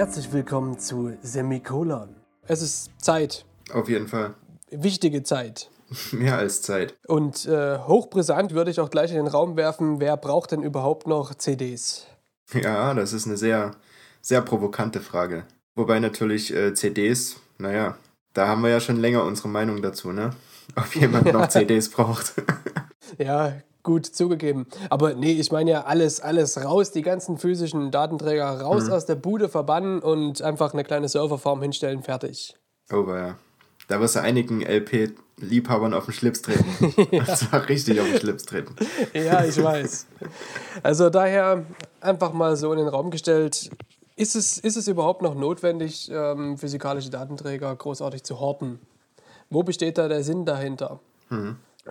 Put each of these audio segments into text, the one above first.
Herzlich willkommen zu Semikolon. Es ist Zeit, Auf jeden Fall. wichtige Zeit. Mehr als Zeit. Und äh, hochbrisant würde ich auch gleich in den Raum werfen, wer braucht denn überhaupt noch CDs? Ja, das ist eine sehr, sehr provokante Frage. Wobei natürlich äh, CDs, naja, da haben wir ja schon länger unsere Meinung dazu, ne? Ob jemand noch CDs braucht. Ja, gut zugegeben. Aber nee, ich meine ja alles, alles raus, die ganzen physischen Datenträger raus aus der Bude verbannen und einfach eine kleine Serverfarm hinstellen, fertig. Oh, ja. Da wirst du einigen LP-Liebhabern auf den Schlips treten. Das war richtig auf den Schlips treten. Ja, ich weiß. Also daher einfach mal so in den Raum gestellt, ist es, ist es überhaupt noch notwendig, ähm, physikalische Datenträger großartig zu horten? Wo besteht da der Sinn dahinter?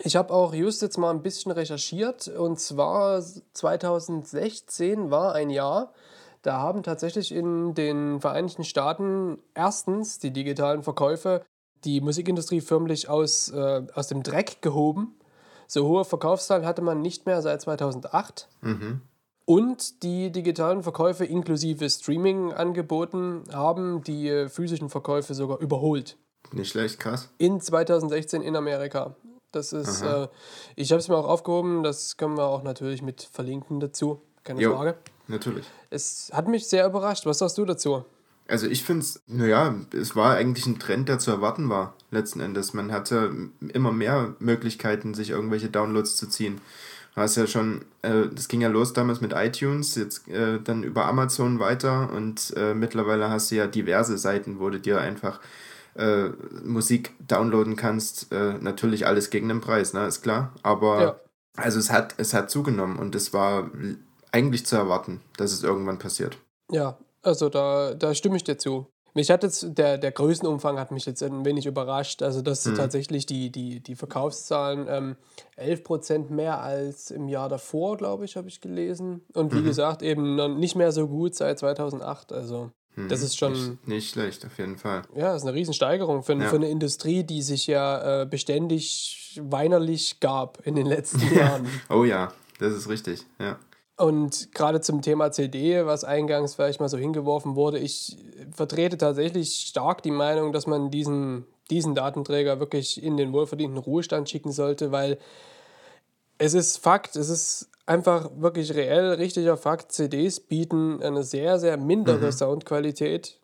Ich habe auch just jetzt mal ein bisschen recherchiert und zwar 2016 war ein Jahr, da haben tatsächlich in den Vereinigten Staaten erstens die digitalen Verkäufe die Musikindustrie förmlich aus, äh, aus dem Dreck gehoben. So hohe Verkaufszahlen hatte man nicht mehr seit 2008. Und die digitalen Verkäufe inklusive Streaming-Angeboten haben die physischen Verkäufe sogar überholt. Nicht schlecht, krass. In 2016 in Amerika. Das ist, äh, ich habe es mir auch aufgehoben, das können wir auch natürlich mit verlinken dazu, keine Jo. Frage. Natürlich. Es hat mich sehr überrascht. Was sagst du dazu? Also ich finde es, naja, es war eigentlich ein Trend, der zu erwarten war, letzten Endes. Man hatte immer mehr Möglichkeiten, sich irgendwelche Downloads zu ziehen. Du hast ja schon, äh, das ging ja los damals mit iTunes, jetzt äh, dann über Amazon weiter und äh, mittlerweile hast du ja diverse Seiten, wo du dir einfach äh, Musik downloaden kannst. Äh, natürlich alles gegen den Preis, ne, ist klar. Aber Ja. also es hat, es hat zugenommen und es war eigentlich zu erwarten, dass es irgendwann passiert. Ja, also da, da stimme ich dir zu. Mich hat jetzt, der, der Größenumfang hat mich jetzt ein wenig überrascht. Also, dass tatsächlich die, die, die Verkaufszahlen ähm, 11% mehr als im Jahr davor, glaube ich, habe ich gelesen. Und wie gesagt, eben nicht mehr so gut seit 2008. Also, das ist schon, Nicht, nicht schlecht, auf jeden Fall. ja, das ist eine Riesensteigerung für, Ja. für eine Industrie, die sich ja äh, beständig weinerlich gab in den letzten Jahren. Oh ja, das ist richtig, ja. Und gerade zum Thema CD, was eingangs vielleicht mal so hingeworfen wurde, ich vertrete tatsächlich stark die Meinung, dass man diesen, diesen Datenträger wirklich in den wohlverdienten Ruhestand schicken sollte, weil es ist Fakt, es ist einfach wirklich reell, richtiger Fakt, CDs bieten eine sehr, sehr mindere Soundqualität.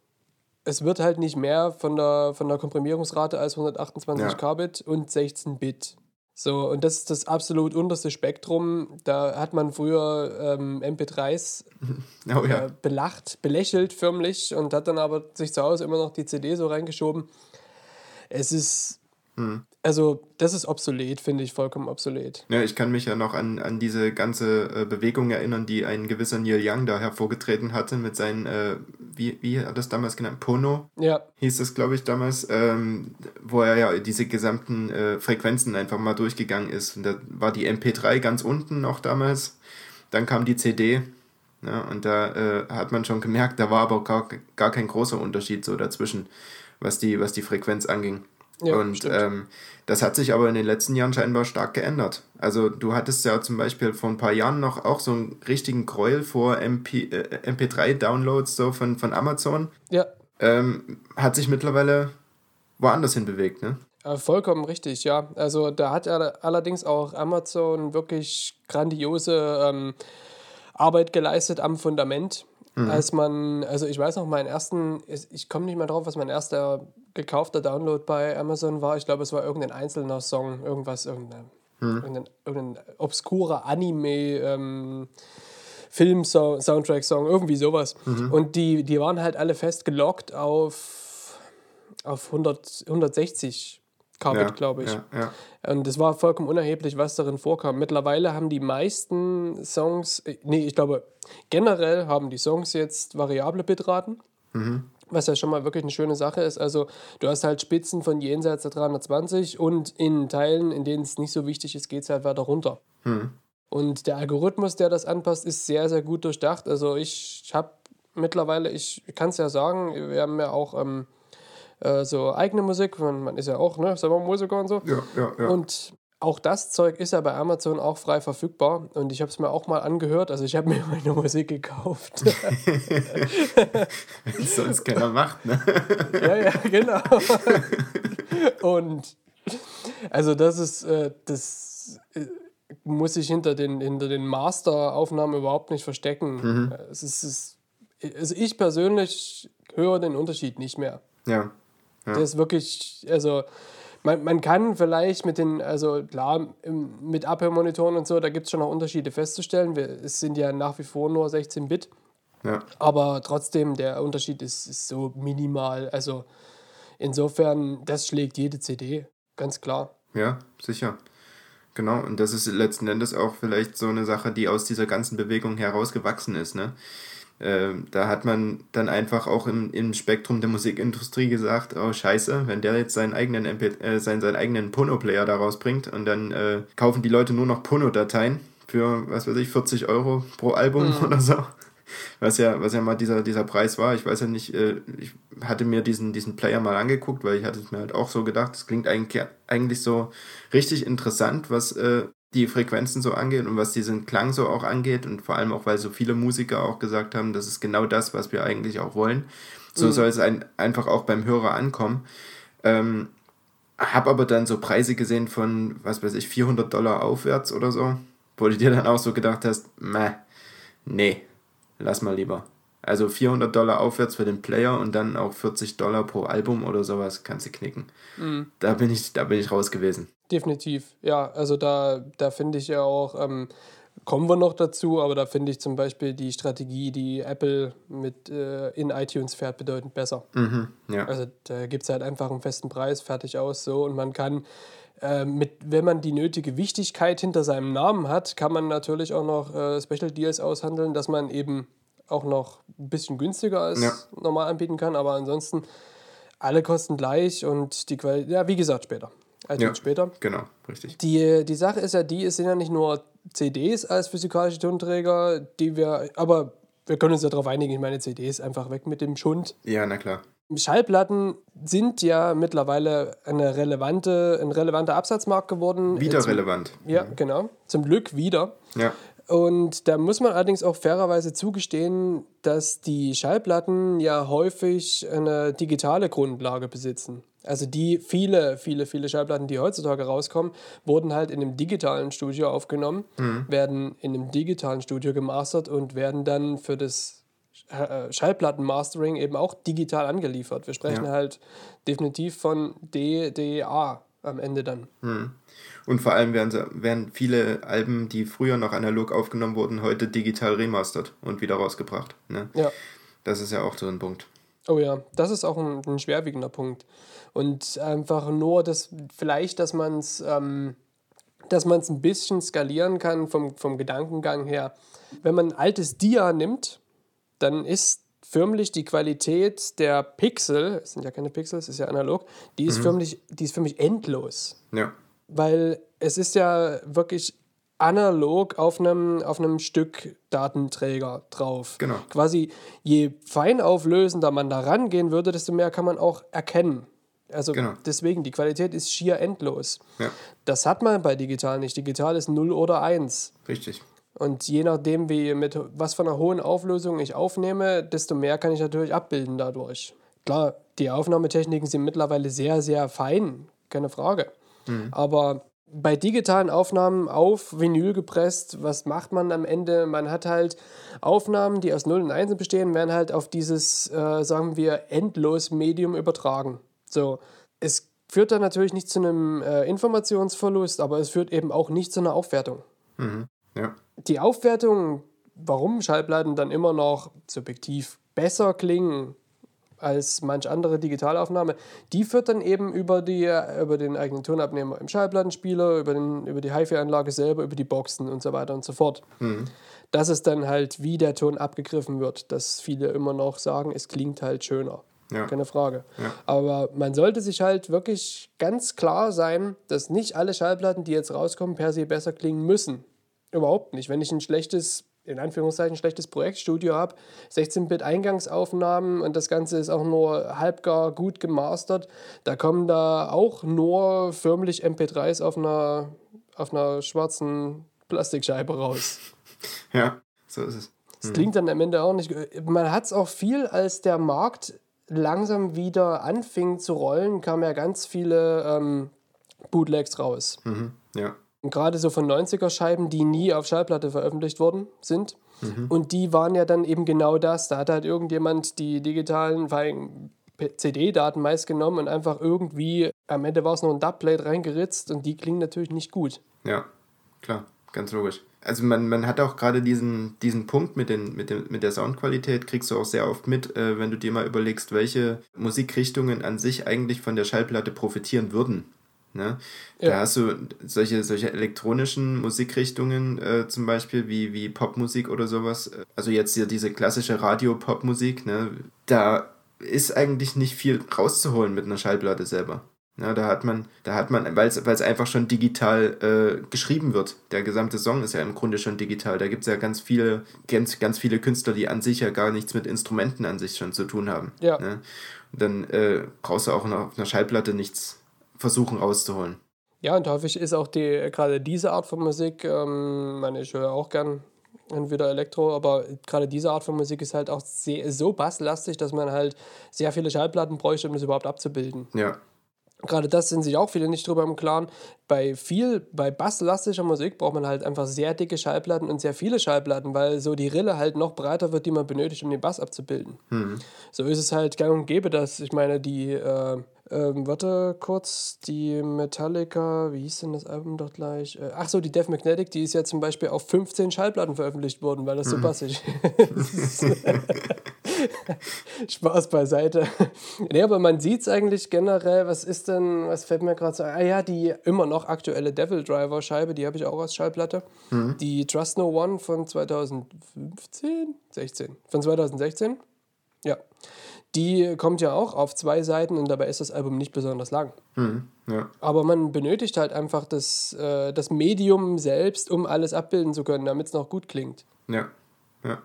Es wird halt nicht mehr von der, von der Komprimierungsrate als 128 Ja. Kbit und 16 Bit. So, und das ist das absolut unterste Spektrum. Da hat man früher ähm, MP3s Oh ja. äh, belacht, belächelt förmlich und hat dann aber sich zu Hause immer noch die CD so reingeschoben. Es ist, also das ist obsolet, finde ich vollkommen obsolet. ja. Ich kann mich ja noch an, an diese ganze äh, Bewegung erinnern, die ein gewisser Neil Young da hervorgetreten hatte mit seinen, äh, wie, wie hat er das damals genannt? Pono Ja, hieß das, glaube ich, damals, ähm, wo er ja diese gesamten äh, Frequenzen einfach mal durchgegangen ist. Und da war die MP3 ganz unten noch damals. Dann kam die CD. Ja, und da äh, hat man schon gemerkt, da war aber gar, gar kein großer Unterschied so dazwischen, was die, was die Frequenz anging. Ja, und ähm, das hat sich aber in den letzten Jahren scheinbar stark geändert. Also du hattest ja zum Beispiel vor ein paar Jahren noch auch so einen richtigen Gräuel vor MP, äh, MP3-Downloads so von, von Amazon. ja, Ähm, hat sich mittlerweile woanders hin bewegt, ne? äh, vollkommen richtig, ja. Also da hat er allerdings auch Amazon wirklich grandiose ähm, Arbeit geleistet am Fundament. Als man, also ich weiß noch, meinen ersten, ich komme nicht mehr drauf, was mein erster gekaufter Download bei Amazon war. Ich glaube, es war irgendein einzelner Song, irgendwas, irgendein, irgendein, irgendein obskurer Anime, ähm, Film-Soundtrack-Song, irgendwie sowas. Und die, die waren halt alle fest gelockt auf, auf 100, 160 Kbit, glaube ich. Ja, ja. Und es war vollkommen unerheblich, was darin vorkam. Mittlerweile haben die meisten Songs, äh, nee, ich glaube, generell haben die Songs jetzt variable Bitraten. Was ja schon mal wirklich eine schöne Sache ist. Also, du hast halt Spitzen von jenseits der 320 und in Teilen, in denen es nicht so wichtig ist, geht es halt weiter runter. Und der Algorithmus, der das anpasst, ist sehr, sehr gut durchdacht. Also, ich habe mittlerweile, ich kann es ja sagen, wir haben ja auch ähm, äh, so eigene Musik. Man, man ist ja auch ne, selber Musiker und so. Ja, ja, ja. Und auch das Zeug ist ja bei Amazon auch frei verfügbar und ich habe es mir auch mal angehört. Also ich habe mir meine Musik gekauft. Sonst keiner macht, ne? ja, ja, genau. und also das ist, äh, das äh, muss ich hinter den, hinter den Master-Aufnahmen überhaupt nicht verstecken. Mhm. Es ist, es, also ich persönlich höre den Unterschied nicht mehr. Ja. ja. Das ist wirklich, also man, man kann vielleicht mit den, also klar, mit Abhörmonitoren und so, da gibt es schon noch Unterschiede festzustellen. Wir, es sind ja nach wie vor nur 16 Bit. Ja. Aber trotzdem, der Unterschied ist, ist so minimal. Also insofern, das schlägt jede CD, ganz klar. Ja, sicher. Genau, und das ist letzten Endes auch vielleicht so eine Sache, die aus dieser ganzen Bewegung herausgewachsen ist. Ne? Äh, da hat man dann einfach auch im, im Spektrum der Musikindustrie gesagt, oh scheiße, wenn der jetzt seinen eigenen, MP, äh, seinen, seinen eigenen Pono-Player daraus bringt und dann äh, kaufen die Leute nur noch Pono-Dateien für, was weiß ich, 40 Euro pro Album mhm. oder so. Was ja, was ja mal dieser, dieser Preis war. Ich weiß ja nicht, äh, ich hatte mir diesen, diesen Player mal angeguckt, weil ich hatte es mir halt auch so gedacht, das klingt eigentlich, eigentlich so richtig interessant, was äh, die Frequenzen so angeht und was diesen Klang so auch angeht und vor allem auch, weil so viele Musiker auch gesagt haben, das ist genau das, was wir eigentlich auch wollen. So mhm. soll es ein, einfach auch beim Hörer ankommen. Ähm, hab aber dann so Preise gesehen von, was weiß ich, 400 Dollar aufwärts oder so, wo du dir dann auch so gedacht hast, meh, nee, lass mal lieber. Also 400 Dollar aufwärts für den Player und dann auch 40 Dollar pro Album oder sowas kannst du knicken. Mhm. Da, bin ich, da bin ich raus gewesen. Definitiv, ja. Also da, da finde ich ja auch, ähm, kommen wir noch dazu, aber da finde ich zum Beispiel die Strategie, die Apple mit äh, in iTunes fährt, bedeutend besser. Mhm, ja. Also da gibt es halt einfach einen festen Preis, fertig aus so und man kann äh, mit, wenn man die nötige Wichtigkeit hinter seinem Namen hat, kann man natürlich auch noch äh, Special Deals aushandeln, dass man eben auch noch ein bisschen günstiger als ja. normal anbieten kann, aber ansonsten alle kosten gleich und die Qualität, ja, wie gesagt, später. Also ja, später. Genau, richtig. Die, die Sache ist ja die, es sind ja nicht nur CDs als physikalische Tonträger, die wir, aber wir können uns ja darauf einigen, ich meine CDs einfach weg mit dem Schund. Ja, na klar. Schallplatten sind ja mittlerweile eine relevante, ein relevanter Absatzmarkt geworden. Wieder Jetzt, relevant. Ja, mhm. genau. Zum Glück wieder. Ja. Und da muss man allerdings auch fairerweise zugestehen, dass die Schallplatten ja häufig eine digitale Grundlage besitzen. Also die viele, viele, viele Schallplatten, die heutzutage rauskommen, wurden halt in einem digitalen Studio aufgenommen, mhm. werden in einem digitalen Studio gemastert und werden dann für das äh, Schallplattenmastering eben auch digital angeliefert. Wir sprechen ja. halt definitiv von DDA am Ende dann. Mhm. Und vor allem werden, sie, werden viele Alben, die früher noch analog aufgenommen wurden, heute digital remastert und wieder rausgebracht. Ne? Ja. Das ist ja auch so ein Punkt. Oh ja, das ist auch ein, ein schwerwiegender Punkt. Und einfach nur das, vielleicht, dass man es ähm, dass man es ein bisschen skalieren kann vom, vom Gedankengang her. Wenn man ein altes Dia nimmt, dann ist förmlich die Qualität der Pixel, es sind ja keine Pixel, es ist ja analog, die ist, mhm. förmlich, die ist für mich endlos. Ja. Weil es ist ja wirklich analog auf einem, auf einem Stück Datenträger drauf. Genau. Quasi je feinauflösender man da rangehen würde, desto mehr kann man auch erkennen. Also genau. deswegen, die Qualität ist schier endlos. Ja. Das hat man bei digital nicht. Digital ist 0 oder 1. Richtig. Und je nachdem, wie mit was von einer hohen Auflösung ich aufnehme, desto mehr kann ich natürlich abbilden dadurch. Klar, die Aufnahmetechniken sind mittlerweile sehr, sehr fein, keine Frage. Mhm. Aber bei digitalen Aufnahmen auf Vinyl gepresst, was macht man am Ende? Man hat halt Aufnahmen, die aus 0 und 1 bestehen, werden halt auf dieses, äh, sagen wir, endlos Medium übertragen. So, es führt dann natürlich nicht zu einem äh, Informationsverlust, aber es führt eben auch nicht zu einer Aufwertung. Mhm. Ja. Die Aufwertung, warum Schallplatten dann immer noch subjektiv besser klingen als manch andere Digitalaufnahme, die führt dann eben über, die, über den eigenen Tonabnehmer im Schallplattenspieler, über, den, über die HiFi-Anlage selber, über die Boxen und so weiter und so fort. Mhm. Das ist dann halt, wie der Ton abgegriffen wird, dass viele immer noch sagen, es klingt halt schöner. Ja. Keine Frage. Ja. Aber man sollte sich halt wirklich ganz klar sein, dass nicht alle Schallplatten, die jetzt rauskommen, per se besser klingen müssen. Überhaupt nicht. Wenn ich ein schlechtes in Anführungszeichen schlechtes Projektstudio habe, 16-Bit-Eingangsaufnahmen und das Ganze ist auch nur halbgar gut gemastert, da kommen da auch nur förmlich MP3s auf einer, auf einer schwarzen Plastikscheibe raus. Ja, so ist es. Das klingt dann am Ende auch nicht. Man hat es auch viel, als der Markt langsam wieder anfing zu rollen, kamen ja ganz viele ähm, Bootlegs raus. Mhm. Ja. Und gerade so von 90er-Scheiben, die nie auf Schallplatte veröffentlicht worden sind. Und die waren ja dann eben genau das. Da hat halt irgendjemand die digitalen, CD-Daten meist genommen und einfach irgendwie, am Ende war es noch ein Dubplate reingeritzt und die klingen natürlich nicht gut. Ja, klar, ganz logisch. Also man, man hat auch gerade diesen, diesen Punkt mit, den, mit, dem, mit der Soundqualität, kriegst du auch sehr oft mit, äh, wenn du dir mal überlegst, welche Musikrichtungen an sich eigentlich von der Schallplatte profitieren würden. Ne? Da Ja. hast du solche, solche elektronischen Musikrichtungen, äh, zum Beispiel wie, wie Popmusik oder sowas. Also jetzt hier diese klassische Radio-Popmusik, ne? da ist eigentlich nicht viel rauszuholen mit einer Schallplatte selber. Ja, da hat man, da hat man, weil es einfach schon digital äh, geschrieben wird. Der gesamte Song ist ja im Grunde schon digital. Da gibt es ja ganz viele, ganz, ganz viele Künstler, die an sich ja gar nichts mit Instrumenten an sich schon zu tun haben. Ja. Ne? Und dann äh, brauchst du auch noch auf einer Schallplatte nichts versuchen rauszuholen. Ja, und häufig ist auch die, gerade diese Art von Musik, ähm, meine, ich höre auch gern entweder Elektro, aber gerade diese Art von Musik ist halt auch sehr, so basslastig, dass man halt sehr viele Schallplatten bräuchte, um das überhaupt abzubilden. Ja, Gerade das sind sich auch viele nicht drüber im Klaren. Bei viel, bei basslastischer Musik braucht man halt einfach sehr dicke Schallplatten und sehr viele Schallplatten, weil so die Rille halt noch breiter wird, die man benötigt, um den Bass abzubilden. So ist es halt gang und gäbe, dass, ich meine, die, äh, ähm, warte kurz, die Metallica, wie hieß denn das Album doch gleich? Äh, ach so, die Death Magnetic, die ist ja zum Beispiel auf 15 Schallplatten veröffentlicht worden, weil das so bassig ist. Spaß beiseite. nee, aber man sieht es eigentlich generell, was ist denn, was fällt mir gerade so ein? Ah ja, die immer noch aktuelle Devil Driver Scheibe, die habe ich auch als Schallplatte. Die Trust No One von 2015? 16. Von 2016? Ja. Die kommt ja auch auf zwei Seiten und dabei ist das Album nicht besonders lang. hm, ja, Aber man benötigt halt einfach das, äh, das Medium selbst, um alles abbilden zu können, damit es noch gut klingt. ja, ja,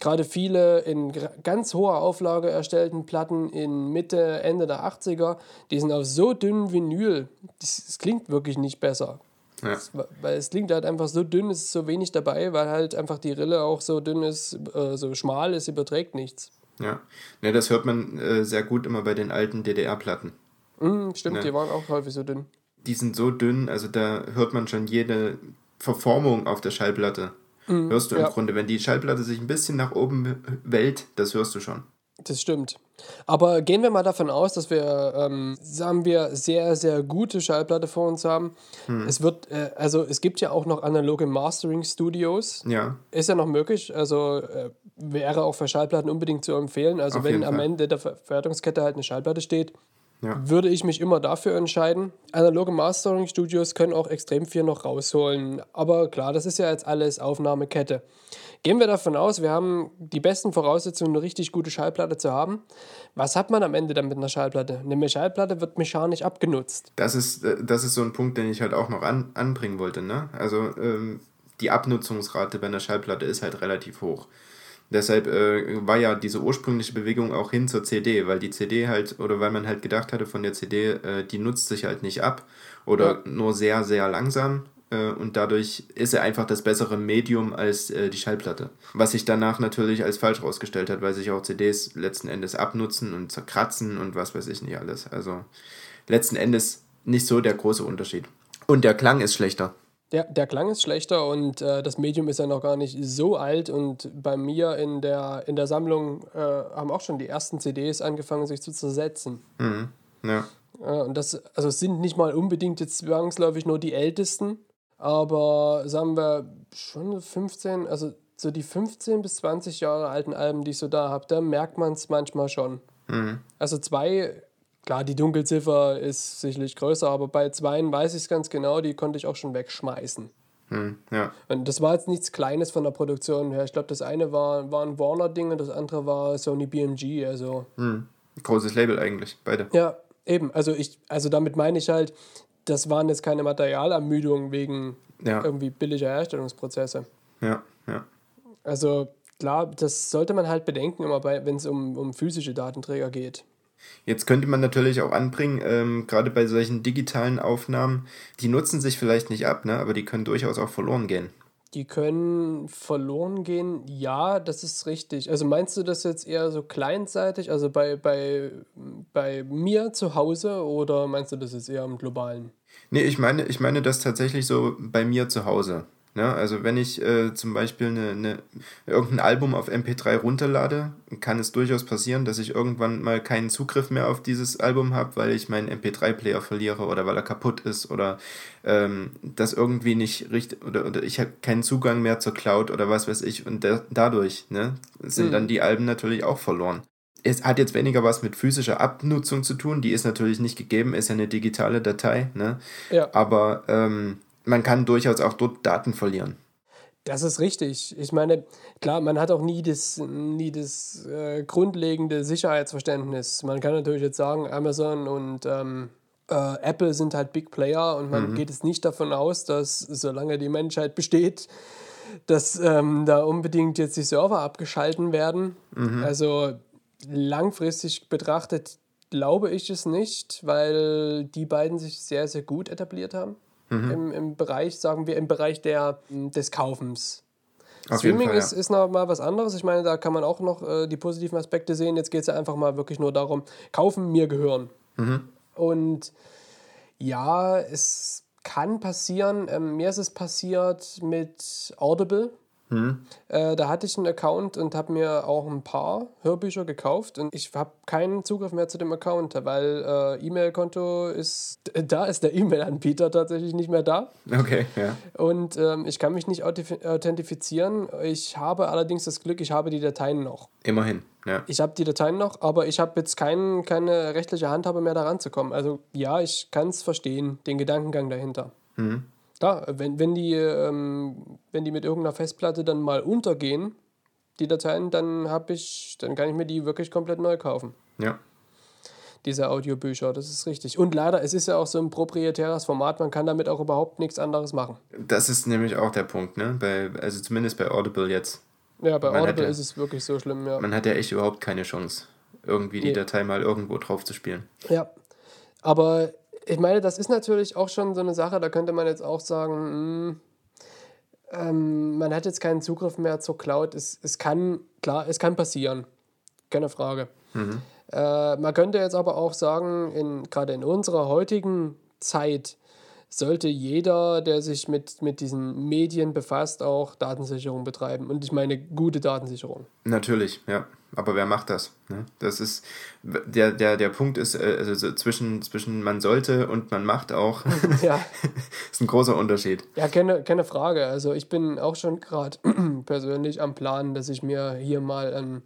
Gerade viele in ganz hoher Auflage erstellten Platten in Mitte, Ende der 80er, die sind auf so dünnen Vinyl, das, das klingt wirklich nicht besser. ja, Das, weil es klingt halt einfach so dünn, es ist so wenig dabei, weil halt einfach die Rille auch so dünn ist, äh, so schmal ist, überträgt nichts. Ja. Ne, das hört man äh, sehr gut immer bei den alten DDR-Platten. Mhm, stimmt, Ja. die waren auch häufig so dünn. Die sind so dünn, also da hört man schon jede Verformung auf der Schallplatte. hörst du im ja. Grunde, wenn die Schallplatte sich ein bisschen nach oben wellt, das hörst du schon. Das stimmt. Aber gehen wir mal davon aus, dass wir, ähm, sagen wir, sehr, sehr gute Schallplatte vor uns haben. Es wird, äh, also es gibt ja auch noch analoge Mastering-Studios. Ja, Ist ja noch möglich, also äh, wäre auch für Schallplatten unbedingt zu empfehlen. Also Auf wenn am Fall. Ende der Ver Verwertungskette halt eine Schallplatte steht, Ja. würde ich mich immer dafür entscheiden. Analoge Mastering-Studios können auch extrem viel noch rausholen. Aber klar, das ist ja jetzt alles Aufnahmekette. Gehen wir davon aus, wir haben die besten Voraussetzungen, eine richtig gute Schallplatte zu haben. Was hat man am Ende dann mit einer Schallplatte? Eine Schallplatte wird mechanisch abgenutzt. das ist, äh, das ist so ein Punkt, den ich halt auch noch an, anbringen wollte. Ne? Also ähm, die Abnutzungsrate bei einer Schallplatte ist halt relativ hoch. Deshalb äh, war ja diese ursprüngliche Bewegung auch hin zur CD, weil die CD halt, oder weil man halt gedacht hatte von der CD, äh, die nutzt sich halt nicht ab oder Ja. nur sehr, sehr langsam. Äh, und dadurch ist er einfach das bessere Medium als äh, die Schallplatte. Was sich danach natürlich als falsch rausgestellt hat, weil sich auch CDs letzten Endes abnutzen und zerkratzen und was weiß ich nicht alles. Also letzten Endes nicht so der große Unterschied. Und der Klang ist schlechter. Der, der Klang ist schlechter und äh, das Medium ist ja noch gar nicht so alt. Und bei mir in der, in der Sammlung äh, haben auch schon die ersten CDs angefangen, sich zu zersetzen. Mhm. Ja. Ja, und das, also es sind nicht mal unbedingt jetzt zwangsläufig nur die ältesten, aber sagen wir schon 15, also so die 15 bis 20 Jahre alten Alben, die ich so da habe, da merkt man es manchmal schon. Mhm. Also zwei, klar, die Dunkelziffer ist sicherlich größer, aber bei zweien weiß ich es ganz genau, die konnte ich auch schon wegschmeißen. Mhm. Ja. Und das war jetzt nichts Kleines von der Produktion her. Ich glaube, das eine war, war ein Warner-Ding und das andere war Sony BMG, also. Mhm. Großes Label eigentlich, beide. Ja, eben. Also ich, also damit meine ich halt, das waren jetzt keine Materialermüdungen wegen Ja. irgendwie billiger Herstellungsprozesse. Ja. Ja. Also klar, das sollte man halt bedenken, immer wenn es um, um physische Datenträger geht. Jetzt könnte man natürlich auch anbringen, ähm, gerade bei solchen digitalen Aufnahmen, die nutzen sich vielleicht nicht ab, ne? aber die können durchaus auch verloren gehen. Die können verloren gehen, ja, das ist richtig. Also meinst du das jetzt eher so kleinseitig, also bei, bei, bei mir zu Hause oder meinst du das jetzt eher im globalen? Nee, ich meine, ich meine das tatsächlich so bei mir zu Hause. Ja, ne? also wenn ich äh, zum Beispiel eine, eine, irgendein Album auf MP3 runterlade, kann es durchaus passieren, dass ich irgendwann mal keinen Zugriff mehr auf dieses Album habe, weil ich meinen MP3-Player verliere oder weil er kaputt ist oder ähm, das irgendwie nicht richtig oder, oder ich habe keinen Zugang mehr zur Cloud oder was weiß ich und da, dadurch ne, sind mhm. dann die Alben natürlich auch verloren. Es hat jetzt weniger was mit physischer Abnutzung zu tun, die ist natürlich nicht gegeben, ist ja eine digitale Datei, ne? Ja. Aber ähm, man kann durchaus auch dort Daten verlieren. Das ist richtig. Ich meine, klar, man hat auch nie das, nie das äh, grundlegende Sicherheitsverständnis. Man kann natürlich jetzt sagen, Amazon und ähm, äh, Apple sind halt Big Player und man mhm. geht es nicht davon aus, dass solange die Menschheit besteht, dass ähm, da unbedingt jetzt die Server abgeschalten werden. Mhm. Also langfristig betrachtet glaube ich es nicht, weil die beiden sich sehr, sehr gut etabliert haben mhm. im, im Bereich, sagen wir, im Bereich der, des Kaufens. Auf Streaming Fall, ja. ist, ist noch mal was anderes. Ich meine, da kann man auch noch äh, die positiven Aspekte sehen. Jetzt geht es ja einfach mal wirklich nur darum, kaufen, mir gehören. Mhm. Und ja, es kann passieren. Ähm, mir ist es passiert mit Audible. Mhm. Äh, da hatte ich einen Account und habe mir auch ein paar Hörbücher gekauft und ich habe keinen Zugriff mehr zu dem Account, weil äh, E-Mail-Konto ist, da ist der E-Mail-Anbieter tatsächlich nicht mehr da. Okay, ja. Und ähm, ich kann mich nicht authentifizieren. Ich habe allerdings das Glück, ich habe die Dateien noch. Immerhin, ja. Ich habe die Dateien noch, aber ich habe jetzt kein, keine rechtliche Handhabe mehr daran zu kommen. Also ja, ich kann es verstehen, den Gedankengang dahinter. Mhm. Klar, wenn, wenn, die, ähm, wenn die mit irgendeiner Festplatte dann mal untergehen, die Dateien, dann habe ich, dann kann ich mir die wirklich komplett neu kaufen. Ja. Diese Audiobücher, das ist richtig. Und leider, es ist ja auch so ein proprietäres Format, man kann damit auch überhaupt nichts anderes machen. Das ist nämlich auch der Punkt, ne? Bei, also zumindest bei Audible jetzt. Ja, bei man Audible ja, ist es wirklich so schlimm, ja. Man hat ja echt überhaupt keine Chance, irgendwie die nee. Datei mal irgendwo drauf zu spielen. Ja. Aber ich meine, das ist natürlich auch schon so eine Sache, da könnte man jetzt auch sagen, mh, hm, ähm, man hat jetzt keinen Zugriff mehr zur Cloud. Es, es kann, klar, es kann passieren. Keine Frage. Mhm. Äh, man könnte jetzt aber auch sagen, in, gerade in unserer heutigen Zeit sollte jeder, der sich mit, mit diesen Medien befasst, auch Datensicherung betreiben. Und ich meine gute Datensicherung. Natürlich, ja. Aber wer macht das? Ne? Das ist, der, der, der Punkt ist, äh, also so zwischen, zwischen man sollte und man macht auch, ja. ist ein großer Unterschied. Ja, keine, keine Frage. Also ich bin auch schon gerade persönlich am Plan, dass ich mir hier mal ein,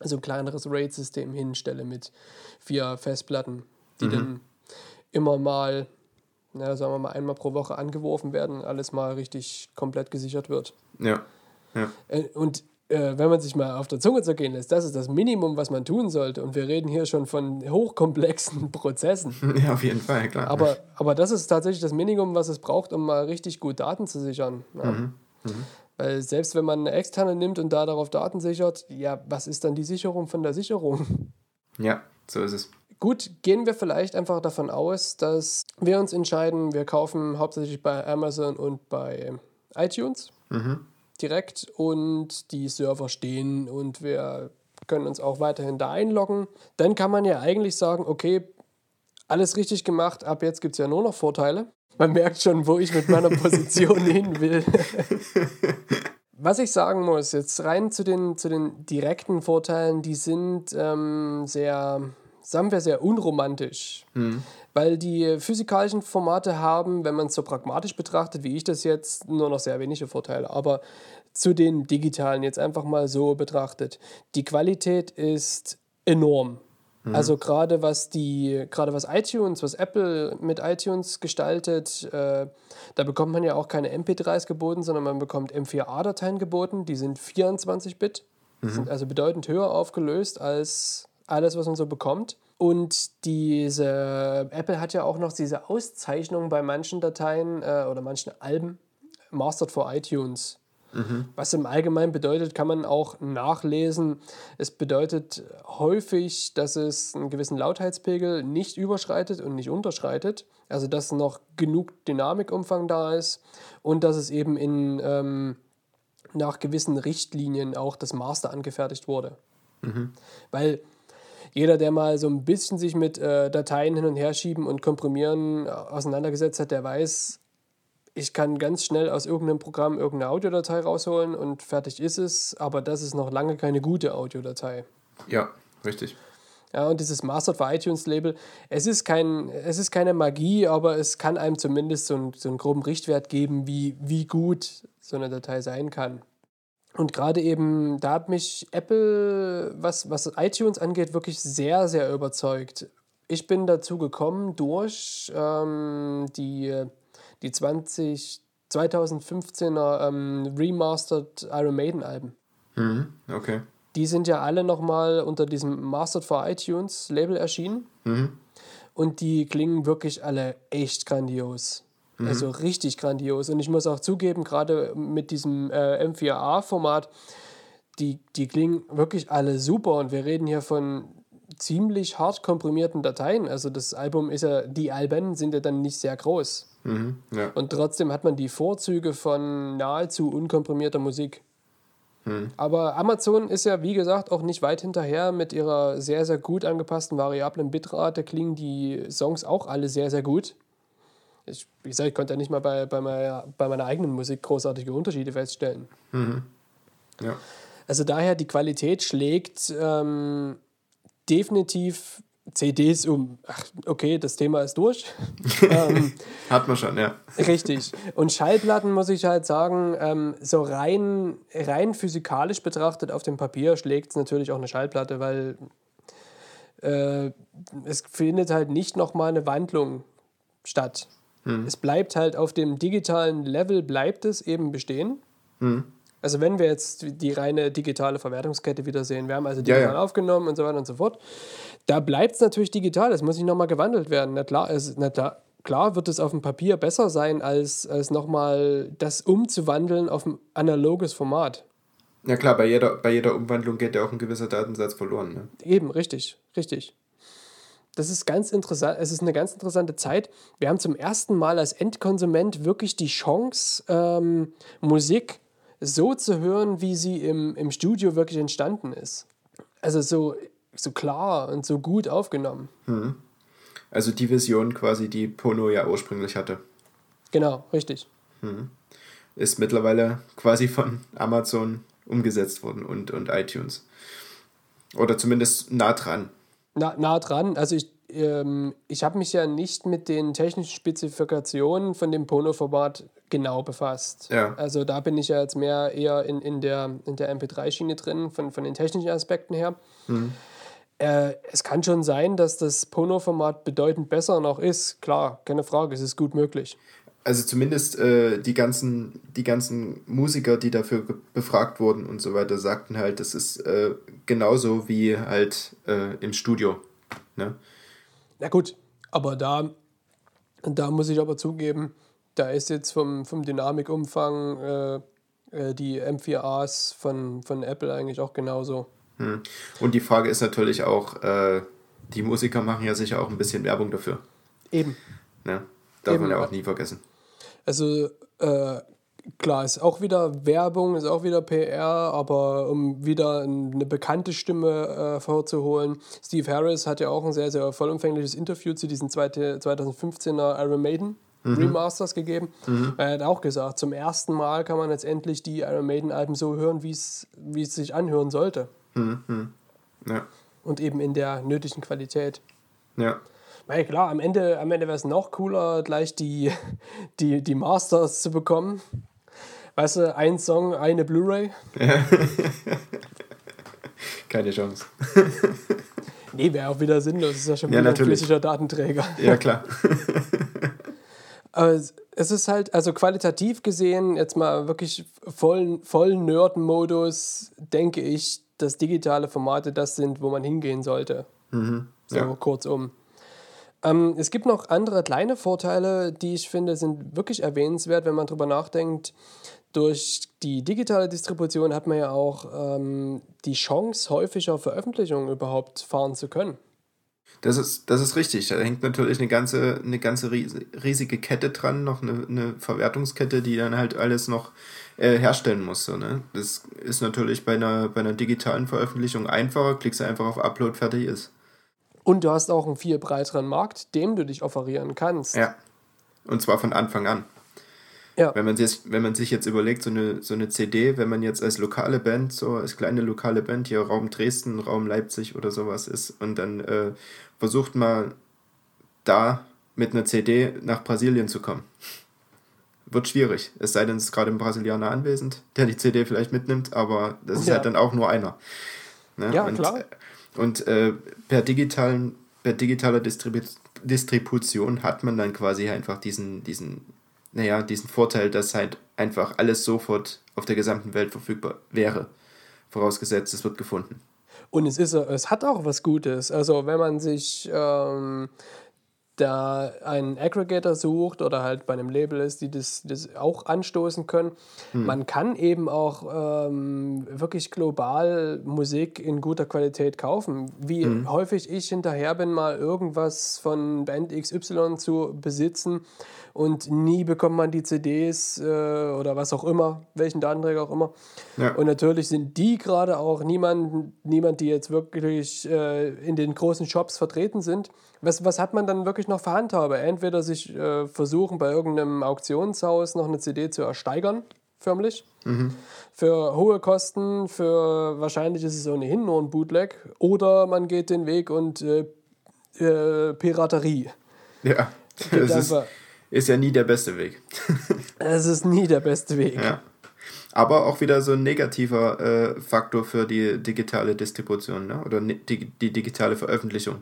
so ein kleineres RAID-System hinstelle mit vier Festplatten, die mhm. dann immer mal, na, sagen wir mal, einmal pro Woche angeworfen werden, alles mal richtig komplett gesichert wird. Ja. ja. Äh, und äh, wenn man sich mal auf der Zunge zergehen lässt, das ist das Minimum, was man tun sollte. Und wir reden hier schon von hochkomplexen Prozessen. Ja, auf jeden Fall, klar. Aber, aber das ist tatsächlich das Minimum, was es braucht, um mal richtig gut Daten zu sichern. Ja. Mhm. Mhm. Weil selbst wenn man eine externe nimmt und da darauf Daten sichert, ja, was ist dann die Sicherung von der Sicherung? Ja, so ist es. Gut, gehen wir vielleicht einfach davon aus, dass wir uns entscheiden, wir kaufen hauptsächlich bei Amazon und bei iTunes. Mhm direkt und die Server stehen und wir können uns auch weiterhin da einloggen. Dann kann man ja eigentlich sagen, okay, alles richtig gemacht, ab jetzt gibt es ja nur noch Vorteile. Man merkt schon, wo ich mit meiner Position hin will. Was ich sagen muss, jetzt rein zu den, zu den direkten Vorteilen, die sind ähm, sehr, sagen wir, sehr unromantisch. Mhm weil die physikalischen Formate haben, wenn man es so pragmatisch betrachtet, wie ich das jetzt, nur noch sehr wenige Vorteile. Aber zu den digitalen jetzt einfach mal so betrachtet, die Qualität ist enorm. Mhm. Also gerade was die, gerade was iTunes, was Apple mit iTunes gestaltet, äh, da bekommt man ja auch keine MP3s geboten, sondern man bekommt M4A-Dateien geboten, die sind 24-Bit, mhm. sind also bedeutend höher aufgelöst als alles, was man so bekommt. Und diese Apple hat ja auch noch diese Auszeichnung bei manchen Dateien äh, oder manchen Alben, Mastered for iTunes. Was im Allgemeinen bedeutet, kann man auch nachlesen. Es bedeutet häufig, dass es einen gewissen Lautheitspegel nicht überschreitet und nicht unterschreitet. Also dass noch genug Dynamikumfang da ist und dass es eben in, ähm, nach gewissen Richtlinien auch das Master angefertigt wurde. Weil jeder, der mal so ein bisschen sich mit äh, Dateien hin und her schieben und komprimieren äh, auseinandergesetzt hat, der weiß, ich kann ganz schnell aus irgendeinem Programm irgendeine Audiodatei rausholen und fertig ist es, aber das ist noch lange keine gute Audiodatei. Ja, richtig. Ja, und dieses Mastered for iTunes Label, es ist, kein, es ist keine Magie, aber es kann einem zumindest so, ein, so einen groben Richtwert geben, wie, wie gut so eine Datei sein kann. Und gerade eben, da hat mich Apple, was, was iTunes angeht, wirklich sehr, sehr überzeugt. Ich bin dazu gekommen durch ähm, die, die 20, 2015er ähm, Remastered Iron Maiden Alben. Mhm. Okay. Die sind ja alle nochmal unter diesem Mastered for iTunes Label erschienen. Mhm. Und die klingen wirklich alle echt grandios. Also richtig grandios. Und ich muss auch zugeben, gerade mit diesem äh, M4A-Format, die, die klingen wirklich alle super. Und wir reden hier von ziemlich hart komprimierten Dateien. Also das Album ist ja, die Alben sind ja dann nicht sehr groß. Mhm. Ja. Und trotzdem hat man die Vorzüge von nahezu unkomprimierter Musik. Aber Amazon ist ja, wie gesagt, auch nicht weit hinterher. Mit ihrer sehr, sehr gut angepassten variablen Bitrate klingen die Songs auch alle sehr, sehr gut. Ich, wie gesagt, ich konnte ja nicht mal bei, bei, meiner, bei meiner eigenen Musik großartige Unterschiede feststellen. ja. Also daher, die Qualität schlägt ähm, definitiv CDs um. Ach, okay, das Thema ist durch. ähm, Hat man schon, ja. Richtig. Und Schallplatten muss ich halt sagen, ähm, so rein, rein physikalisch betrachtet auf dem Papier schlägt es natürlich auch eine Schallplatte, weil äh, es findet halt nicht nochmal eine Wandlung statt. Es bleibt halt auf dem digitalen Level, bleibt es eben bestehen. Also wenn wir jetzt die reine digitale Verwertungskette wieder sehen, wir haben also Ja, digital ja. aufgenommen und so weiter und so fort, da bleibt es natürlich digital, es muss nicht nochmal gewandelt werden. Na klar, es, na klar, klar wird es auf dem Papier besser sein, als, als nochmal das umzuwandeln auf ein analoges Format. Ja klar, bei jeder, bei jeder Umwandlung geht ja auch ein gewisser Datensatz verloren. Ne? Eben, richtig, richtig. Das ist ganz interessant, es ist eine ganz interessante Zeit. Wir haben zum ersten Mal als Endkonsument wirklich die Chance, ähm, Musik so zu hören, wie sie im, im Studio wirklich entstanden ist. Also so, so klar und so gut aufgenommen. Also die Vision quasi, die Pono ja ursprünglich hatte, Genau, richtig. ist mittlerweile quasi von Amazon umgesetzt worden und, und iTunes. Oder zumindest nah dran. Na, nah dran. Also ich, ähm, ich habe mich ja nicht mit den technischen Spezifikationen von dem Pono-Format genau befasst. Ja. Also da bin ich ja jetzt mehr eher in, in der, in der MP3-Schiene drin, von, von den technischen Aspekten her. Äh, es kann schon sein, dass das Pono-Format bedeutend besser noch ist. Klar, keine Frage, es ist gut möglich. Also zumindest äh, die, ganzen, die ganzen Musiker, die dafür befragt wurden und so weiter, sagten halt, das ist äh, genauso wie halt äh, im Studio. Ne? Na gut, aber da, da muss ich aber zugeben, da ist jetzt vom, vom Dynamikumfang äh, äh, die M4As von, von Apple eigentlich auch genauso. Hm. Und die Frage ist natürlich auch, äh, die Musiker machen ja sicher auch ein bisschen Werbung dafür. Eben. Ne? Darf Eben, man ja. auch nie vergessen. Also äh, klar, ist auch wieder Werbung, ist auch wieder PR, aber um wieder eine bekannte Stimme äh, vorzuholen, Steve Harris hat ja auch ein sehr, sehr vollumfängliches Interview zu diesen zweite, 2015er Iron Maiden Remasters gegeben. Er hat auch gesagt, zum ersten Mal kann man jetzt endlich die Iron Maiden Alben so hören, wie es wie es sich anhören sollte. Ja. Und eben in der nötigen Qualität. Ja. Na klar, am Ende, am Ende wäre es noch cooler, gleich die, die, die Masters zu bekommen. Weißt du, ein Song, eine Blu-ray. Keine Chance. Nee, wäre auch wieder sinnlos. Das ist ja schon Ja, wieder ein natürlich. flüssiger Datenträger. Ja, klar. Aber es ist halt, also qualitativ gesehen, jetzt mal wirklich vollen, vollen Nerd-Modus, denke ich, dass digitale Formate das sind, wo man hingehen sollte. So Mhm. Ja. kurzum. Ähm, es gibt noch andere kleine Vorteile, die ich finde, sind wirklich erwähnenswert, wenn man darüber nachdenkt. Durch die digitale Distribution hat man ja auch ähm, die Chance, häufiger Veröffentlichungen überhaupt fahren zu können. Das ist, das ist richtig. Da hängt natürlich eine ganze, eine ganze riesige Kette dran, noch eine, eine Verwertungskette, die dann halt alles noch äh, herstellen muss. So, ne? Das ist natürlich bei einer, bei einer digitalen Veröffentlichung einfacher, klickst einfach auf Upload, fertig ist. Und du hast auch einen viel breiteren Markt, dem du dich offerieren kannst. Ja. Und zwar von Anfang an. Ja. Wenn man, sich, wenn man sich jetzt überlegt, so eine, so eine CD, wenn man jetzt als lokale Band, so als kleine lokale Band hier Raum Dresden, Raum Leipzig oder sowas ist und dann äh, versucht mal da mit einer CD nach Brasilien zu kommen. Wird schwierig. Es sei denn, es ist gerade ein Brasilianer anwesend, der die CD vielleicht mitnimmt, aber das ist ja. halt dann auch nur einer. Ne? Ja, und, klar. Und äh, per, digitalen, per digitaler Distribu Distribution hat man dann quasi einfach diesen, diesen naja, diesen Vorteil, dass halt einfach alles sofort auf der gesamten Welt verfügbar wäre. Vorausgesetzt, es wird gefunden. Und es, ist, es hat auch was Gutes. Also wenn man sich ähm, da einen Aggregator sucht oder halt bei einem Label ist, die das, das auch anstoßen können. Hm. Man kann eben auch ähm, wirklich global Musik in guter Qualität kaufen. Wie hm. häufig ich hinterher bin, mal irgendwas von Band XY zu besitzen und nie bekommt man die CDs äh, oder was auch immer, welchen Datenträger auch immer. Ja. Und natürlich sind die gerade auch niemand, niemand, die jetzt wirklich äh, in den großen Shops vertreten sind. Was, was hat man dann wirklich noch für Handhabe? Entweder sich äh, versuchen, bei irgendeinem Auktionshaus noch eine CD zu ersteigern, förmlich. Mhm. Für hohe Kosten, für wahrscheinlich ist es ohnehin nur ein Bootleg. Oder man geht den Weg und äh, äh, Piraterie. Ja, das ist, ist ja nie der beste Weg. Es ist nie der beste Weg. Ja. Aber auch wieder so ein negativer äh, Faktor für die digitale Distribution ne? oder die, die digitale Veröffentlichung.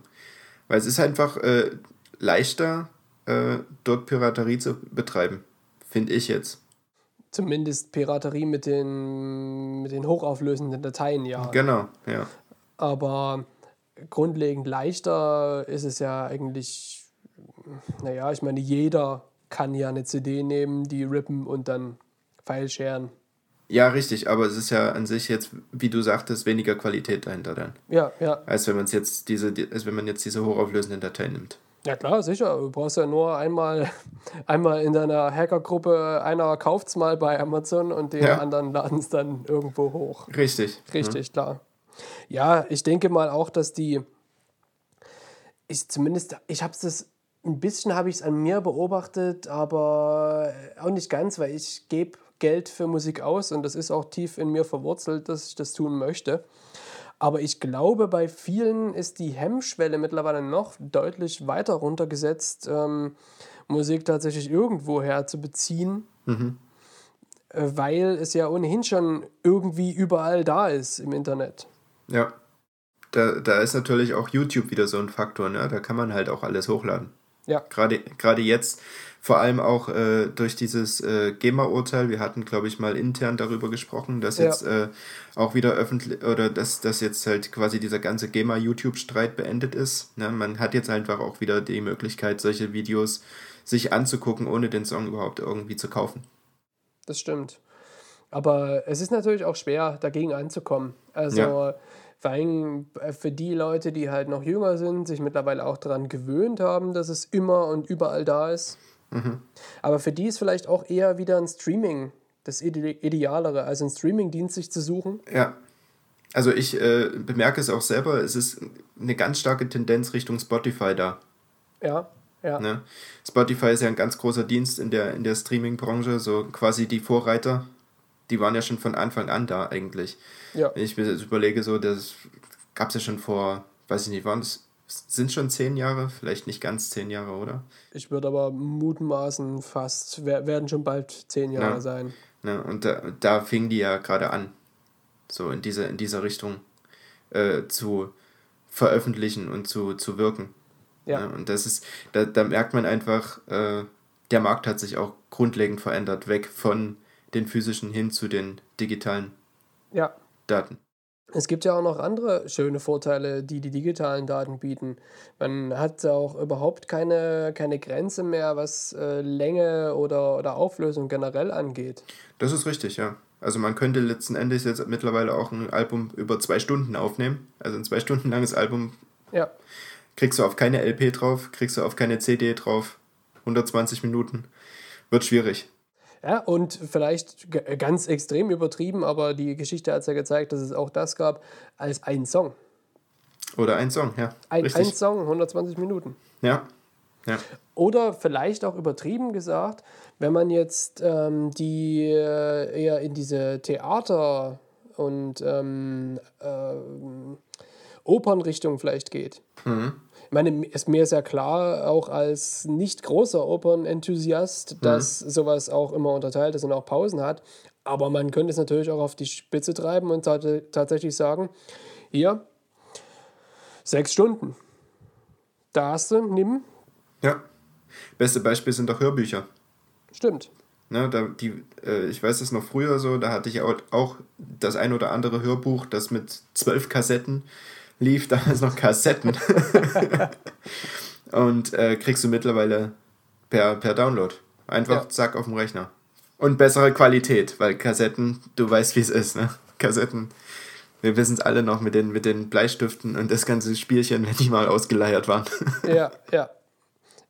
Weil es ist einfach äh, leichter, äh, dort Piraterie zu betreiben, finde ich jetzt. Zumindest Piraterie mit den, mit den hochauflösenden Dateien, ja. Genau, ja. Aber grundlegend leichter ist es ja eigentlich naja, ich meine, jeder kann ja eine CD nehmen, die rippen und dann File-sharen. Ja, richtig, aber es ist ja an sich jetzt, wie du sagtest, weniger Qualität dahinter dann. Ja, ja. Als wenn man jetzt diese, als wenn man jetzt diese hochauflösenden Dateien nimmt. Ja klar, sicher. Du brauchst ja nur einmal, einmal in deiner Hackergruppe, einer kauft es mal bei Amazon und die ja. anderen laden es dann irgendwo hoch. Richtig. Richtig, ja. klar. Ja, ich denke mal auch, dass die, ich zumindest, ich habe es ein bisschen habe ich es an mir beobachtet, aber auch nicht ganz, weil ich gebe Geld für Musik aus und das ist auch tief in mir verwurzelt, dass ich das tun möchte. Aber ich glaube, bei vielen ist die Hemmschwelle mittlerweile noch deutlich weiter runtergesetzt, ähm, Musik tatsächlich irgendwoher zu beziehen, mhm. äh, weil es ja ohnehin schon irgendwie überall da ist im Internet. Ja, da, da ist natürlich auch YouTube wieder so ein Faktor, ne? da kann man halt auch alles hochladen. Ja. Gerade, gerade jetzt, vor allem auch äh, durch dieses äh, GEMA-Urteil, wir hatten, glaube ich, mal intern darüber gesprochen, dass ja. jetzt äh, auch wieder öffentlich, oder dass, dass jetzt halt quasi dieser ganze GEMA-YouTube-Streit beendet ist. Ne? Man hat jetzt einfach auch wieder die Möglichkeit, solche Videos sich anzugucken, ohne den Song überhaupt irgendwie zu kaufen. Das stimmt. Aber es ist natürlich auch schwer, dagegen anzukommen. Also ja vor allem äh, für die Leute, die halt noch jünger sind, sich mittlerweile auch daran gewöhnt haben, dass es immer und überall da ist. Mhm. Aber für die ist vielleicht auch eher wieder ein Streaming das Idealere, also ein Streaming-Dienst sich zu suchen. Ja. Also ich äh, bemerke es auch selber, es ist eine ganz starke Tendenz Richtung Spotify da. Ja, ja. Ne? Spotify ist ja ein ganz großer Dienst in der, in der Streaming-Branche, so quasi die Vorreiter die waren ja schon von Anfang an da eigentlich. Ja. Wenn ich mir das überlege, so, das gab es ja schon vor, weiß ich nicht, waren es sind schon zehn Jahre, vielleicht nicht ganz zehn Jahre, oder? Ich würde aber mutmaßen, fast, werden schon bald zehn Jahre ja. sein. Ja, und da, da fingen die ja gerade an, so in, diese, in dieser Richtung äh, zu veröffentlichen und zu, zu wirken. Ja. ja und das ist, da, da merkt man einfach, äh, der Markt hat sich auch grundlegend verändert, weg von den physischen hin zu den digitalen ja. Daten. Es gibt ja auch noch andere schöne Vorteile, die die digitalen Daten bieten. Man hat auch überhaupt keine, keine Grenze mehr, was äh, Länge oder, oder Auflösung generell angeht. Das ist richtig, ja. Also man könnte letzten Endes jetzt mittlerweile auch ein Album über zwei Stunden aufnehmen. Also ein zwei Stunden langes Album. Ja. Kriegst du auf keine LP drauf, kriegst du auf keine CD drauf. 120 Minuten. Wird schwierig. Ja, und vielleicht ganz extrem übertrieben, aber die Geschichte hat es ja gezeigt, dass es auch das gab, als ein Song. Oder ein Song, ja. Ein, ein Song, 120 Minuten. Ja. ja. Oder vielleicht auch übertrieben gesagt, wenn man jetzt ähm, die äh, eher in diese Theater- und ähm, äh, Opernrichtung vielleicht geht. Mhm. Ich meine, ist mir sehr klar, auch als nicht großer Opernenthusiast, mhm. dass sowas auch immer unterteilt ist und auch Pausen hat. Aber man könnte es natürlich auch auf die Spitze treiben und tatsächlich sagen, hier, sechs Stunden. Da hast du, nimm. Ja. Beste Beispiel sind doch Hörbücher. Stimmt. Ne, da, die, äh, ich weiß es noch früher so, da hatte ich auch, auch das ein oder andere Hörbuch, das mit zwölf Kassetten lief damals noch Kassetten. und äh, kriegst du mittlerweile per, per Download. Einfach ja. zack auf dem Rechner. Und bessere Qualität, weil Kassetten, du weißt, wie es ist, ne? Kassetten, wir wissen es alle noch mit den, mit den Bleistiften und das ganze Spielchen, wenn die mal ausgeleiert waren. Ja, ja.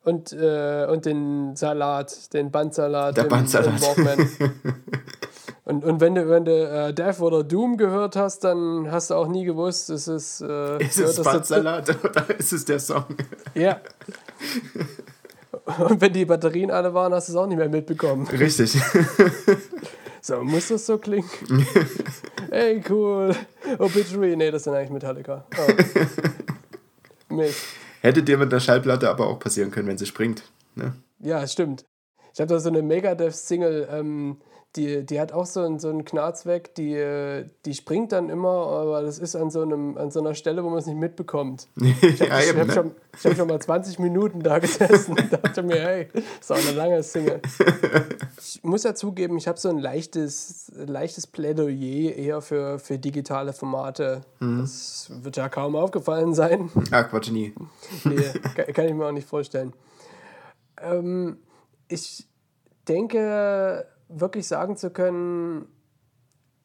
Und, äh, und den Salat, den Bandsalat. Der im, Bandsalat. Im Und, und wenn du, wenn du äh, Death oder Doom gehört hast, dann hast du auch nie gewusst, ist es. Äh, ist es Bandsalat oder ist es der Song? Ja. Und wenn die Batterien alle waren, hast du es auch nicht mehr mitbekommen. Richtig. So, muss das so klingen? Ey, cool. Obituary, nee, das sind eigentlich Metallica. Oh. Mist. Hätte dir mit der Schallplatte aber auch passieren können, wenn sie springt. Ne? Ja, stimmt. Ich habe da so eine Megadeth-Single, ähm, die, die hat auch so einen, so einen Knarz weg, die, die springt dann immer, aber das ist an so, einem, an so einer Stelle, wo man es nicht mitbekommt. Ich habe ja, hab ne? schon, hab schon mal 20 Minuten da gesessen und dachte mir, hey, das ist auch eine lange Single. Ich muss ja zugeben, ich habe so ein leichtes, leichtes Plädoyer eher für, für digitale Formate. Mhm. Das wird ja kaum aufgefallen sein. Ach, Quatsch, nie. Nee, kann ich mir auch nicht vorstellen. Ähm, ich denke, wirklich sagen zu können,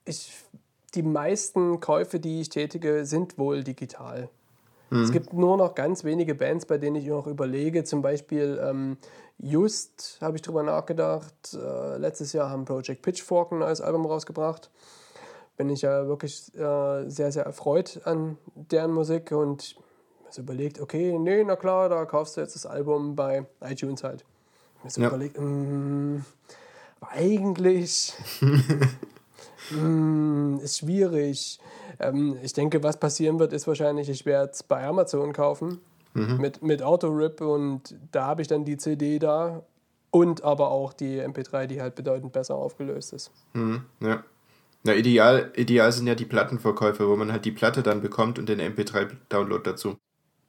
ich, die meisten Käufe, die ich tätige, sind wohl digital. Mhm. Es gibt nur noch ganz wenige Bands, bei denen ich noch überlege. Zum Beispiel ähm, Just, habe ich drüber nachgedacht. Äh, letztes Jahr haben Project Pitchfork ein neues Album rausgebracht. Bin ich ja wirklich äh, sehr, sehr erfreut an deren Musik und mir überlegt, okay, nee, na klar, da kaufst du jetzt das Album bei iTunes halt. Mir so ja. überlegt, mh, mm, eigentlich hm, ist schwierig. Ähm, ich denke, was passieren wird, ist wahrscheinlich, ich werde es bei Amazon kaufen mhm. mit, mit Autorip und da habe ich dann die CD da und aber auch die MP3, die halt bedeutend besser aufgelöst ist. Mhm, ja. Na, ideal, ideal sind ja die Plattenverkäufe, wo man halt die Platte dann bekommt und den MP3-Download dazu.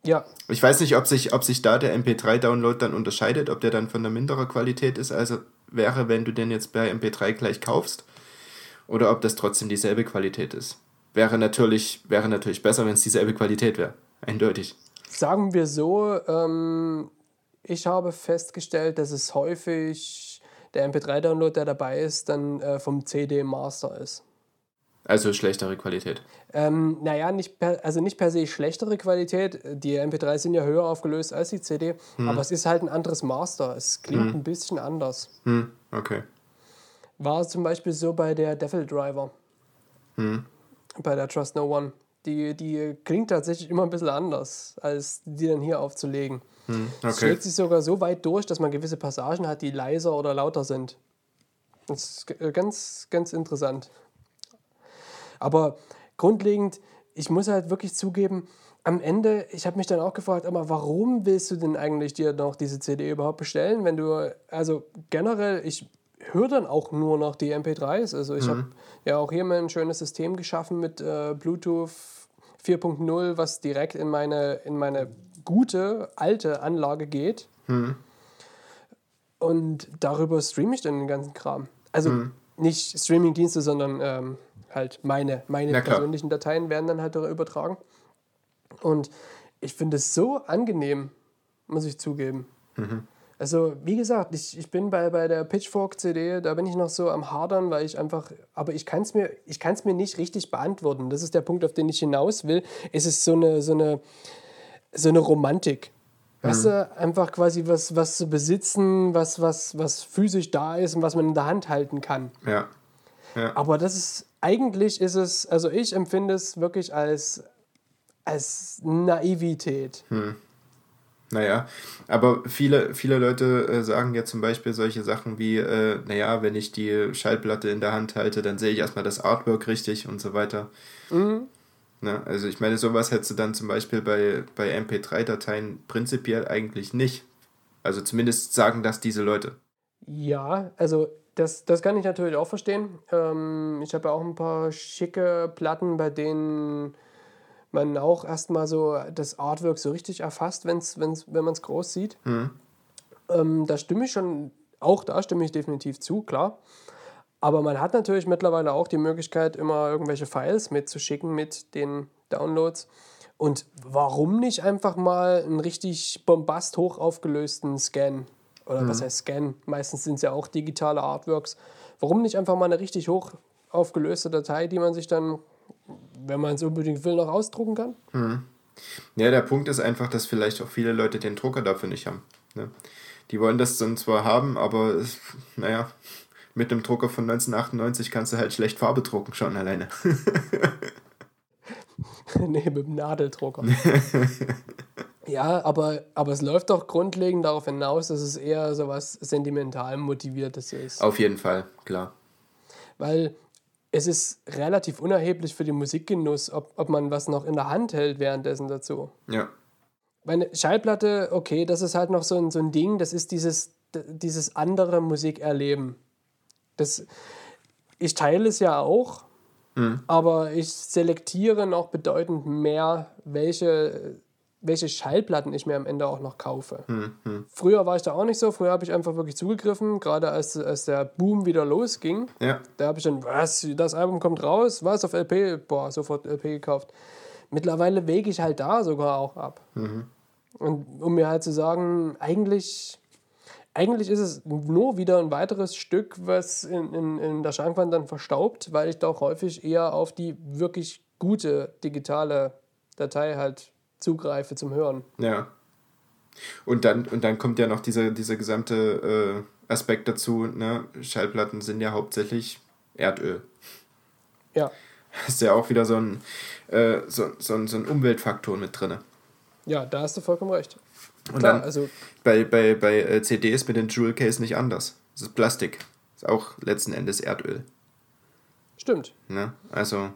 Ja. Ich weiß nicht, ob sich, ob sich da der MP3-Download dann unterscheidet, ob der dann von der minderer Qualität ist, also wäre, wenn du den jetzt bei MP3 gleich kaufst, oder ob das trotzdem dieselbe Qualität ist. Wäre natürlich, wäre natürlich besser, wenn es dieselbe Qualität wäre. Eindeutig. Sagen wir so, ähm, ich habe festgestellt, dass es häufig der MP3-Download, der dabei ist, dann äh, vom CD-Master ist. Also schlechtere Qualität. Ähm, naja, nicht per, also nicht per se schlechtere Qualität. Die MP3 sind ja höher aufgelöst als die CD, hm. aber es ist halt ein anderes Master. Es klingt hm. ein bisschen anders. Hm. Okay. War zum Beispiel so bei der Devil Driver. Hm. Bei der Trust No One. Die, die klingt tatsächlich immer ein bisschen anders, als die dann hier aufzulegen. Hm. Okay. Es schlägt sich sogar so weit durch, dass man gewisse Passagen hat, die leiser oder lauter sind. Das ist ganz, ganz interessant. Aber grundlegend, ich muss halt wirklich zugeben, am Ende, ich habe mich dann auch gefragt, aber warum willst du denn eigentlich dir noch diese CD überhaupt bestellen, wenn du, also generell, ich höre dann auch nur noch die MP3s. Also ich mhm. habe ja auch hier mal ein schönes System geschaffen mit äh, Bluetooth 4.0, was direkt in meine, in meine gute, alte Anlage geht. Mhm. Und darüber streame ich dann den ganzen Kram. Also mhm. nicht Streamingdienste, sondern ähm, halt meine, meine persönlichen Dateien werden dann halt übertragen. Und ich finde es so angenehm, muss ich zugeben. Mhm. Also, wie gesagt, ich, ich bin bei, bei der Pitchfork-CD, da bin ich noch so am Hadern, weil ich einfach, aber ich kann es mir, mir nicht richtig beantworten. Das ist der Punkt, auf den ich hinaus will. Es ist so eine, so eine, so eine Romantik. Weißt mhm. du, einfach quasi was, was zu besitzen, was, was, was physisch da ist und was man in der Hand halten kann. Ja. ja. Aber das ist, eigentlich ist es, also ich empfinde es wirklich als, als Naivität. Hm. Naja, aber viele, viele Leute äh, sagen ja zum Beispiel solche Sachen wie, äh, naja, wenn ich die Schallplatte in der Hand halte, dann sehe ich erstmal das Artwork richtig und so weiter. Mhm. Na, also ich meine, sowas hättest du dann zum Beispiel bei, bei MP3-Dateien prinzipiell eigentlich nicht. Also zumindest sagen das diese Leute. Ja, also das, das kann ich natürlich auch verstehen. Ähm, ich habe ja auch ein paar schicke Platten, bei denen man auch erstmal so das Artwork so richtig erfasst, wenn's, wenn's, wenn man es groß sieht. Mhm. Ähm, da stimme ich schon, auch da stimme ich definitiv zu, klar. Aber man hat natürlich mittlerweile auch die Möglichkeit, immer irgendwelche Files mitzuschicken mit den Downloads. Und warum nicht einfach mal einen richtig bombast hoch aufgelösten Scan? Oder mhm. was heißt Scan? Meistens sind es ja auch digitale Artworks. Warum nicht einfach mal eine richtig hoch aufgelöste Datei, die man sich dann wenn man es unbedingt will, noch ausdrucken kann. Mhm. Ja, der Punkt ist einfach, dass vielleicht auch viele Leute den Drucker dafür nicht haben. Ne? Die wollen das dann zwar haben, aber es, naja, mit dem Drucker von 1998 kannst du halt schlecht Farbe drucken, schon alleine. nee, mit dem Nadeldrucker. ja, aber, aber es läuft doch grundlegend darauf hinaus, dass es eher so was sentimental motiviertes ist. Auf jeden Fall, klar. Weil es ist relativ unerheblich für den Musikgenuss, ob, ob man was noch in der Hand hält währenddessen dazu. Ja. Meine Schallplatte, okay, das ist halt noch so ein, so ein Ding, das ist dieses, dieses andere Musikerleben. Das, ich teile es ja auch, mhm. aber ich selektiere noch bedeutend mehr, welche welche Schallplatten ich mir am Ende auch noch kaufe. Hm, hm. Früher war ich da auch nicht so. Früher habe ich einfach wirklich zugegriffen, gerade als, als der Boom wieder losging. Ja. Da habe ich dann, was, das Album kommt raus, was auf LP, boah, sofort LP gekauft. Mittlerweile wege ich halt da sogar auch ab. Mhm. Und um mir halt zu sagen, eigentlich, eigentlich ist es nur wieder ein weiteres Stück, was in, in, in der Schrankwand dann verstaubt, weil ich doch häufig eher auf die wirklich gute digitale Datei halt zugreife zum Hören. Ja. Und dann, und dann kommt ja noch dieser, dieser gesamte äh, Aspekt dazu, ne? Schallplatten sind ja hauptsächlich Erdöl. Ja. Ist ja auch wieder so ein, äh, so, so, ein, so ein Umweltfaktor mit drin. Ja, da hast du vollkommen recht. Und Klar, dann also bei, bei, bei äh, CDs mit den Jewel Case nicht anders. Das ist Plastik. Das ist auch letzten Endes Erdöl. Stimmt. Ne? Also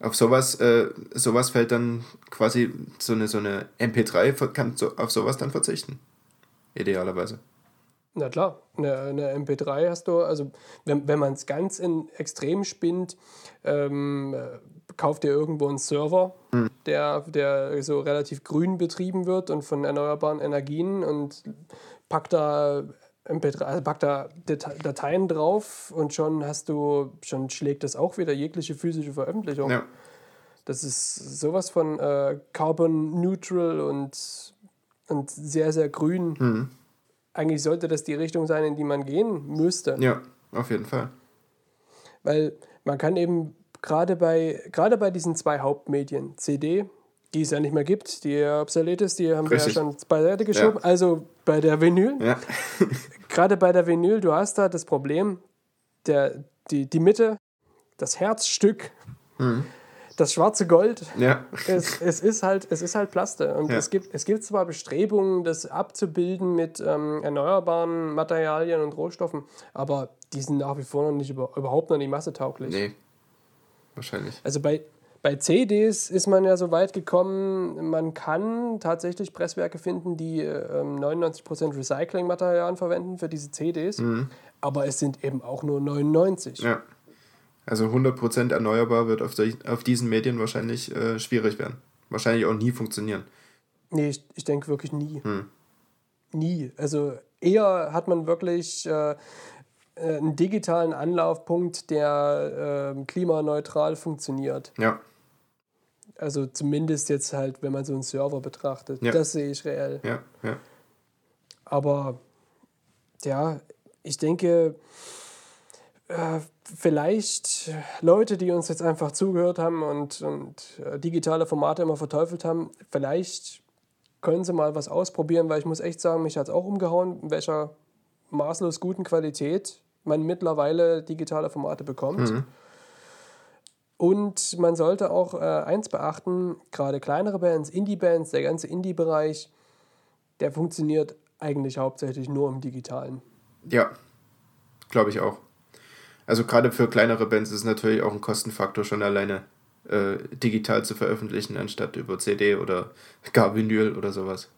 auf sowas, äh, sowas fällt dann quasi so eine, so eine MP3 kann so, auf sowas dann verzichten. Idealerweise. Na klar, eine, eine MP3 hast du, also wenn, wenn man es ganz in Extrem spinnt, ähm, kauft ihr irgendwo einen Server, hm. der, der so relativ grün betrieben wird und von erneuerbaren Energien und packt da MP3, also pack da Dateien drauf und schon hast du, schon schlägt das auch wieder jegliche physische Veröffentlichung. Ja. Das ist sowas von äh, carbon neutral und, und sehr, sehr grün. Mhm. Eigentlich sollte das die Richtung sein, in die man gehen müsste. Ja, auf jeden Fall. Weil man kann eben gerade bei, gerade bei diesen zwei Hauptmedien, CD die es ja nicht mehr gibt, die obsolet ist, die haben Richtig. wir ja schon beiseite geschoben. Ja. Also bei der Vinyl, ja. gerade bei der Vinyl, du hast da das Problem, der, die, die Mitte, das Herzstück, mhm. das schwarze Gold, ja. es, es, ist halt, es ist halt Plaste. Und ja. es, gibt, es gibt zwar Bestrebungen, das abzubilden mit ähm, erneuerbaren Materialien und Rohstoffen, aber die sind nach wie vor noch nicht über, überhaupt noch nicht massetauglich. Nee, wahrscheinlich. Also bei, bei CDs ist man ja so weit gekommen, man kann tatsächlich Presswerke finden, die ähm, 99% Recyclingmaterialien verwenden für diese CDs, mhm. aber es sind eben auch nur 99. Ja. Also 100% erneuerbar wird auf, auf diesen Medien wahrscheinlich äh, schwierig werden. Wahrscheinlich auch nie funktionieren. Nee, ich, ich denke wirklich nie. Mhm. Nie. Also eher hat man wirklich äh, äh, einen digitalen Anlaufpunkt, der äh, klimaneutral funktioniert. Ja. Also zumindest jetzt halt, wenn man so einen Server betrachtet. Ja. Das sehe ich reell. Ja, ja. Aber ja, ich denke, äh, vielleicht Leute, die uns jetzt einfach zugehört haben und, und äh, digitale Formate immer verteufelt haben, vielleicht können sie mal was ausprobieren, weil ich muss echt sagen, mich hat es auch umgehauen, in welcher maßlos guten Qualität man mittlerweile digitale Formate bekommt. Mhm. Und man sollte auch äh, eins beachten, gerade kleinere Bands, Indie-Bands, der ganze Indie-Bereich, der funktioniert eigentlich hauptsächlich nur im Digitalen. Ja, glaube ich auch. Also gerade für kleinere Bands ist es natürlich auch ein Kostenfaktor, schon alleine äh, digital zu veröffentlichen, anstatt über CD oder gar Vinyl oder sowas.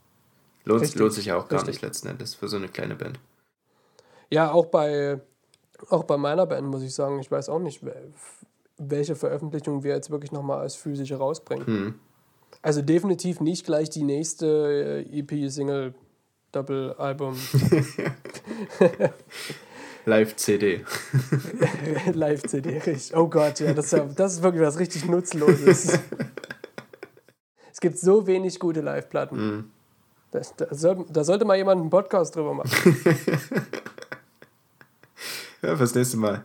Lohnt, Richtig, lohnt sich ja auch gar richtig. nicht letzten Endes für so eine kleine Band. Ja, auch bei, auch bei meiner Band muss ich sagen, ich weiß auch nicht, welche Veröffentlichung wir jetzt wirklich nochmal als physische rausbringen. Hm. Also definitiv nicht gleich die nächste äh, EP, Single, Double-Album, Live-CD. Live-CD. richtig. Oh Gott, ja das, ist ja, das ist wirklich was richtig Nutzloses. es gibt so wenig gute Live-Platten. Hm. Das, da, soll, da sollte mal jemand einen Podcast drüber machen. Ja, fürs nächste Mal.